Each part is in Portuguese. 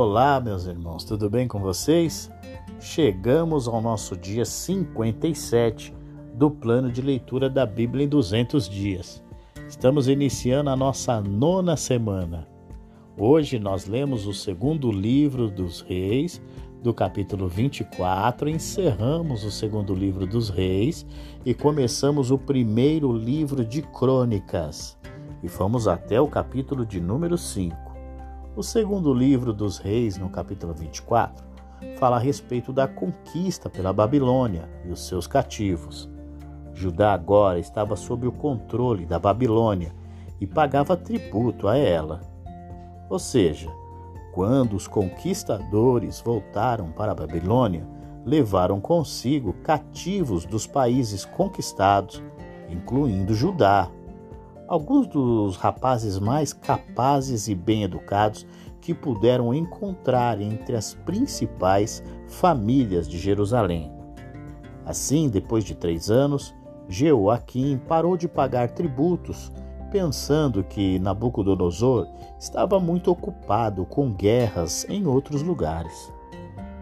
Olá, meus irmãos, tudo bem com vocês? Chegamos ao nosso dia 57 do plano de leitura da Bíblia em 200 dias. Estamos iniciando a nossa nona semana. Hoje nós lemos o segundo livro dos Reis, do capítulo 24, encerramos o segundo livro dos Reis e começamos o primeiro livro de Crônicas. E fomos até o capítulo de número 5. O segundo livro dos Reis, no capítulo 24, fala a respeito da conquista pela Babilônia e os seus cativos. Judá agora estava sob o controle da Babilônia e pagava tributo a ela. Ou seja, quando os conquistadores voltaram para a Babilônia, levaram consigo cativos dos países conquistados, incluindo Judá, alguns dos rapazes mais capazes e bem educados que puderam encontrar entre as principais famílias de Jerusalém. Assim, depois de três anos, Jeoaquim parou de pagar tributos, pensando que Nabucodonosor estava muito ocupado com guerras em outros lugares.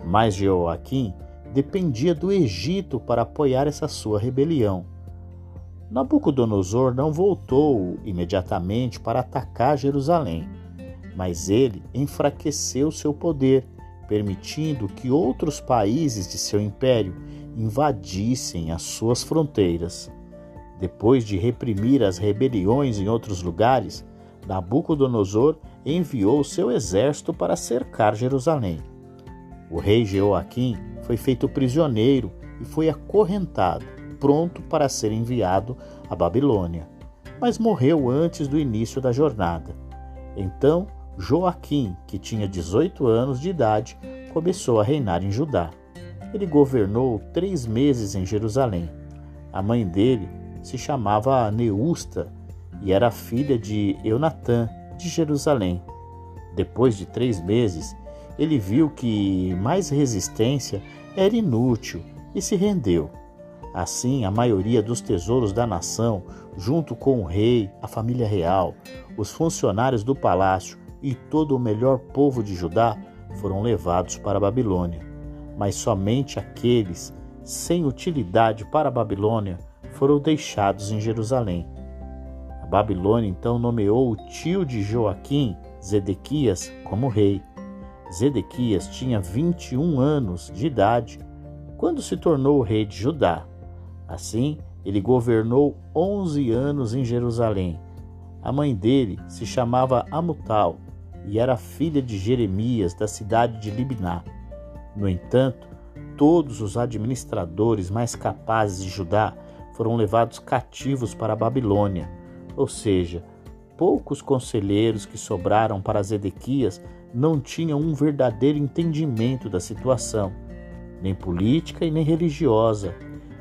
Mas Jeoaquim dependia do Egito para apoiar essa sua rebelião Nabucodonosor não voltou imediatamente para atacar Jerusalém, mas ele enfraqueceu seu poder, permitindo que outros países de seu império invadissem as suas fronteiras. Depois de reprimir as rebeliões em outros lugares, Nabucodonosor enviou seu exército para cercar Jerusalém. O rei Jeoaquim foi feito prisioneiro e foi acorrentado pronto para ser enviado à Babilônia, mas morreu antes do início da jornada. Então, Joaquim, que tinha 18 anos de idade, começou a reinar em Judá. Ele governou três meses em Jerusalém. A mãe dele se chamava Neusta e era filha de Eunatã, de Jerusalém. Depois de três meses, ele viu que mais resistência era inútil e se rendeu. Assim, a maioria dos tesouros da nação, junto com o rei, a família real, os funcionários do palácio e todo o melhor povo de Judá, foram levados para a Babilônia. Mas somente aqueles sem utilidade para a Babilônia foram deixados em Jerusalém. A Babilônia então nomeou o tio de Joaquim, Zedequias, como rei. Zedequias tinha 21 anos de idade quando se tornou rei de Judá. Assim, ele governou onze anos em Jerusalém. A mãe dele se chamava Amutal e era filha de Jeremias, da cidade de Libná. No entanto, todos os administradores mais capazes de Judá foram levados cativos para a Babilônia, ou seja, poucos conselheiros que sobraram para Zedequias não tinham um verdadeiro entendimento da situação, nem política e nem religiosa,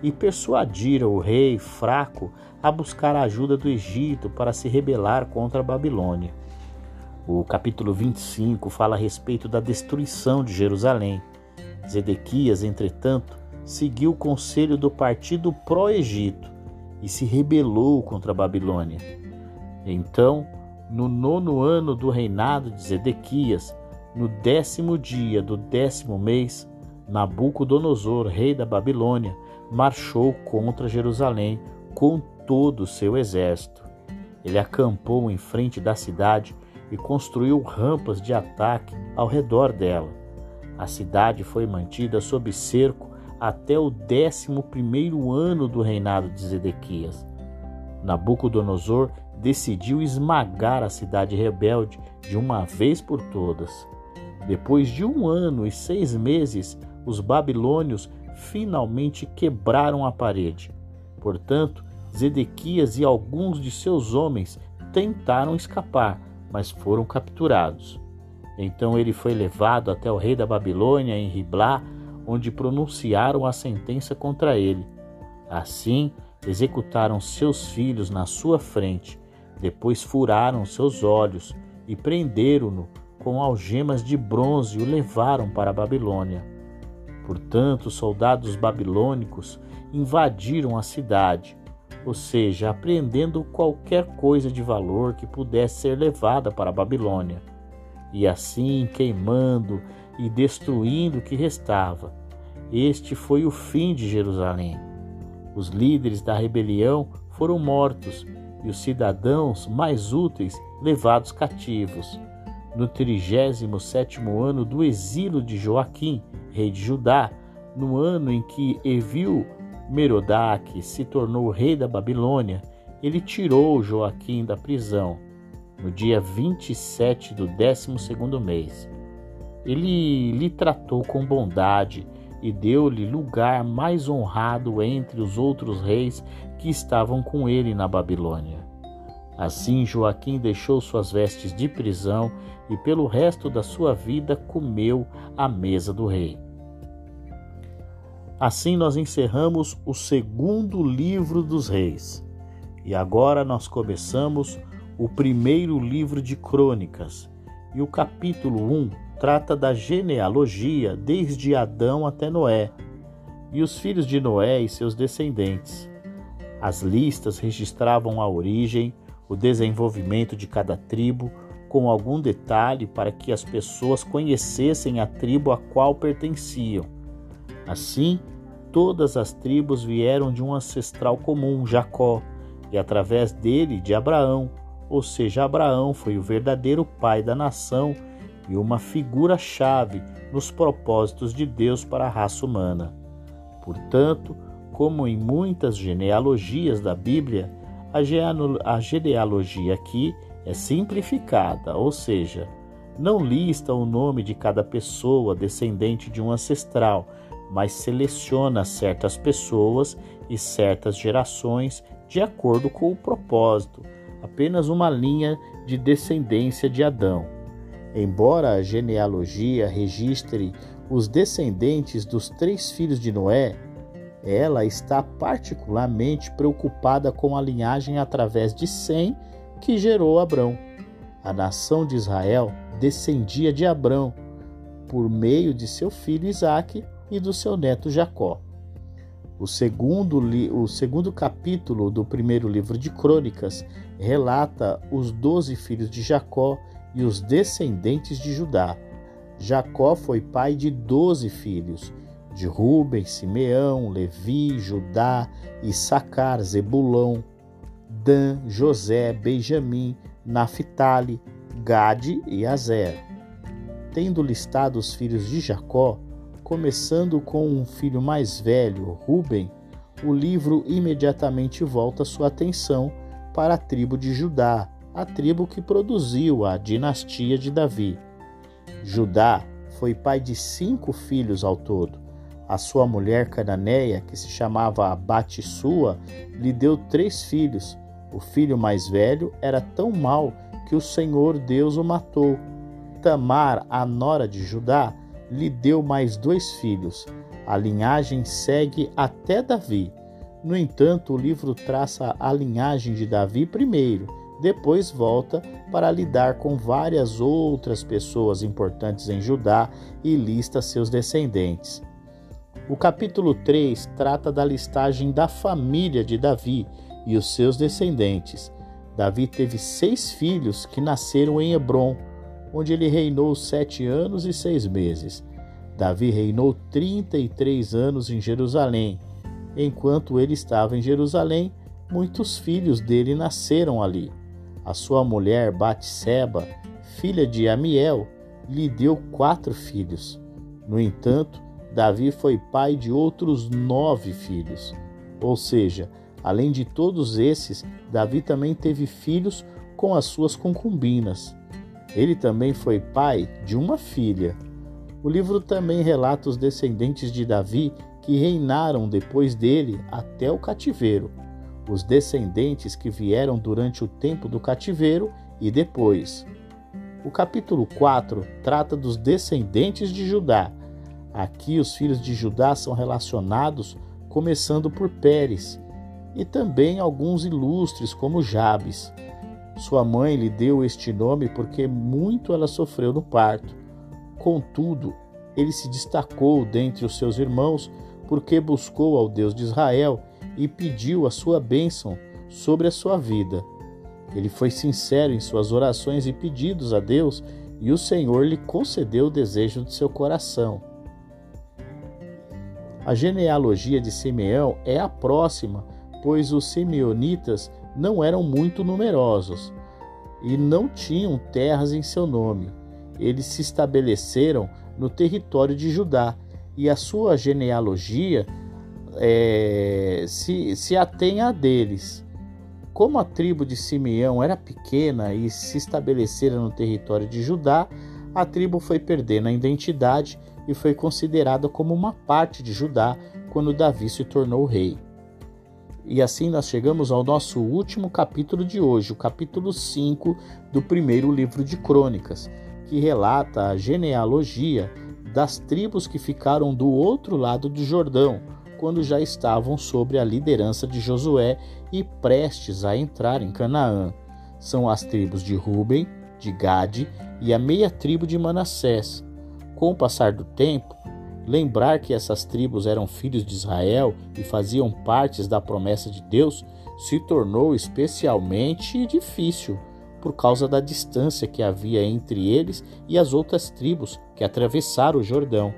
e persuadiram o rei fraco a buscar a ajuda do Egito para se rebelar contra a Babilônia. O capítulo 25 fala a respeito da destruição de Jerusalém. Zedequias, entretanto, seguiu o conselho do partido pró-Egito e se rebelou contra a Babilônia. Então, no nono ano do reinado de Zedequias, no décimo dia do décimo mês, Nabucodonosor, rei da Babilônia, marchou contra Jerusalém com todo o seu exército. Ele acampou em frente da cidade e construiu rampas de ataque ao redor dela. A cidade foi mantida sob cerco até o décimo primeiro ano do reinado de Zedequias. Nabucodonosor decidiu esmagar a cidade rebelde de uma vez por todas. Depois de um ano e seis meses, os babilônios finalmente quebraram a parede. Portanto, Zedequias e alguns de seus homens tentaram escapar, mas foram capturados. Então ele foi levado até o rei da Babilônia em Riblá, onde pronunciaram a sentença contra ele. Assim, executaram seus filhos na sua frente, depois furaram seus olhos e prenderam-no com algemas de bronze e o levaram para a Babilônia. Portanto, os soldados babilônicos invadiram a cidade, ou seja, apreendendo qualquer coisa de valor que pudesse ser levada para a Babilônia. e assim queimando e destruindo o que restava. Este foi o fim de Jerusalém. Os líderes da rebelião foram mortos e os cidadãos mais úteis levados cativos. No trigésimo sétimo ano do exílio de Joaquim, rei de Judá, no ano em que Evil Merodach se tornou rei da Babilônia, ele tirou Joaquim da prisão no dia 27 do 12 segundo mês. Ele lhe tratou com bondade e deu-lhe lugar mais honrado entre os outros reis que estavam com ele na Babilônia. Assim Joaquim deixou suas vestes de prisão e pelo resto da sua vida comeu à mesa do rei. Assim nós encerramos o segundo livro dos reis. E agora nós começamos o primeiro livro de crônicas. E o capítulo 1 trata da genealogia desde Adão até Noé, e os filhos de Noé e seus descendentes. As listas registravam a origem, o desenvolvimento de cada tribo, com algum detalhe para que as pessoas conhecessem a tribo a qual pertenciam. Assim, todas as tribos vieram de um ancestral comum, Jacó, e através dele de Abraão, ou seja, Abraão foi o verdadeiro pai da nação e uma figura-chave nos propósitos de Deus para a raça humana. Portanto, como em muitas genealogias da Bíblia, a genealogia aqui é simplificada, ou seja, não lista o nome de cada pessoa descendente de um ancestral, mas seleciona certas pessoas e certas gerações de acordo com o propósito, apenas uma linha de descendência de Adão. Embora a genealogia registre os descendentes dos três filhos de Noé, ela está particularmente preocupada com a linhagem através de Sem, que gerou Abrão. A nação de Israel descendia de Abrão por meio de seu filho Isaque e do seu neto Jacó. O segundo, o segundo capítulo do primeiro livro de Crônicas relata os doze filhos de Jacó e os descendentes de Judá. Jacó foi pai de doze filhos, de Ruben, Simeão, Levi, Judá, Issacar, Zebulão, Dan, José, Benjamim, Naphtali, Gade e Azer. Tendo listado os filhos de Jacó, começando com um filho mais velho, Ruben, o livro imediatamente volta sua atenção para a tribo de Judá, a tribo que produziu a dinastia de Davi. Judá foi pai de cinco filhos ao todo. A sua mulher cananeia, que se chamava Batissua, lhe deu três filhos. O filho mais velho era tão mau que o Senhor Deus o matou. Tamar, a nora de Judá, lhe deu mais dois filhos. A linhagem segue até Davi. No entanto, o livro traça a linhagem de Davi primeiro depois volta para lidar com várias outras pessoas importantes em Judá e lista seus descendentes. O capítulo 3 trata da listagem da família de Davi e os seus descendentes. Davi teve seis filhos que nasceram em Hebron, onde ele reinou sete anos e seis meses. Davi reinou 33 anos em Jerusalém. Enquanto ele estava em Jerusalém, muitos filhos dele nasceram ali. A sua mulher Batseba, filha de Amiel, lhe deu quatro filhos. No entanto, Davi foi pai de outros nove filhos. Ou seja, além de todos esses, Davi também teve filhos com as suas concubinas. Ele também foi pai de uma filha. O livro também relata os descendentes de Davi que reinaram depois dele até o cativeiro os descendentes que vieram durante o tempo do cativeiro e depois. O capítulo 4 trata dos descendentes de Judá. Aqui os filhos de Judá são relacionados começando por Pérez e também alguns ilustres como Jabes. Sua mãe lhe deu este nome porque muito ela sofreu no parto. Contudo, ele se destacou dentre os seus irmãos porque buscou ao Deus de Israel e pediu a sua bênção sobre a sua vida. Ele foi sincero em suas orações e pedidos a Deus e o Senhor lhe concedeu o desejo de seu coração. A genealogia de Simeão é a próxima, pois os simeonitas não eram muito numerosos e não tinham terras em seu nome. Eles se estabeleceram no território de Judá e a sua genealogia é, se, se atém a deles. Como a tribo de Simeão era pequena e se estabelecera no território de Judá, a tribo foi perdendo a identidade e foi considerada como uma parte de Judá quando Davi se tornou rei. E assim nós chegamos ao nosso último capítulo de hoje, o capítulo 5 do primeiro livro de Crônicas, que relata a genealogia das tribos que ficaram do outro lado do Jordão, quando já estavam sob a liderança de Josué e prestes a entrar em Canaã. São as tribos de Ruben, de Gade e a meia tribo de Manassés. Com o passar do tempo, lembrar que essas tribos eram filhos de Israel e faziam partes da promessa de Deus se tornou especialmente difícil por causa da distância que havia entre eles e as outras tribos que atravessaram o Jordão.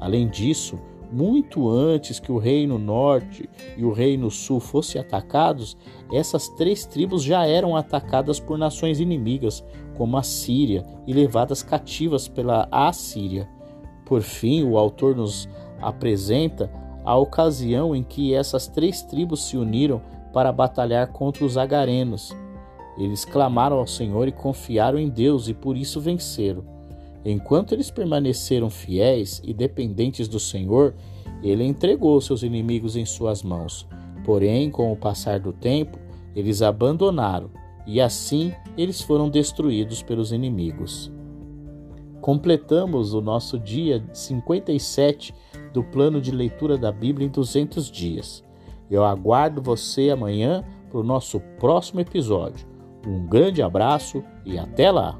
Além disso, muito antes que o reino norte e o reino sul fossem atacados, essas três tribos já eram atacadas por nações inimigas, como a Síria, e levadas cativas pela Assíria. Por fim, o autor nos apresenta a ocasião em que essas três tribos se uniram para batalhar contra os agarenos. Eles clamaram ao Senhor e confiaram em Deus e por isso venceram. Enquanto eles permaneceram fiéis e dependentes do Senhor, ele entregou seus inimigos em suas mãos. Porém, com o passar do tempo, eles abandonaram e assim eles foram destruídos pelos inimigos. Completamos o nosso dia 57 do plano de leitura da Bíblia em 200 dias. Eu aguardo você amanhã para o nosso próximo episódio. Um grande abraço e até lá!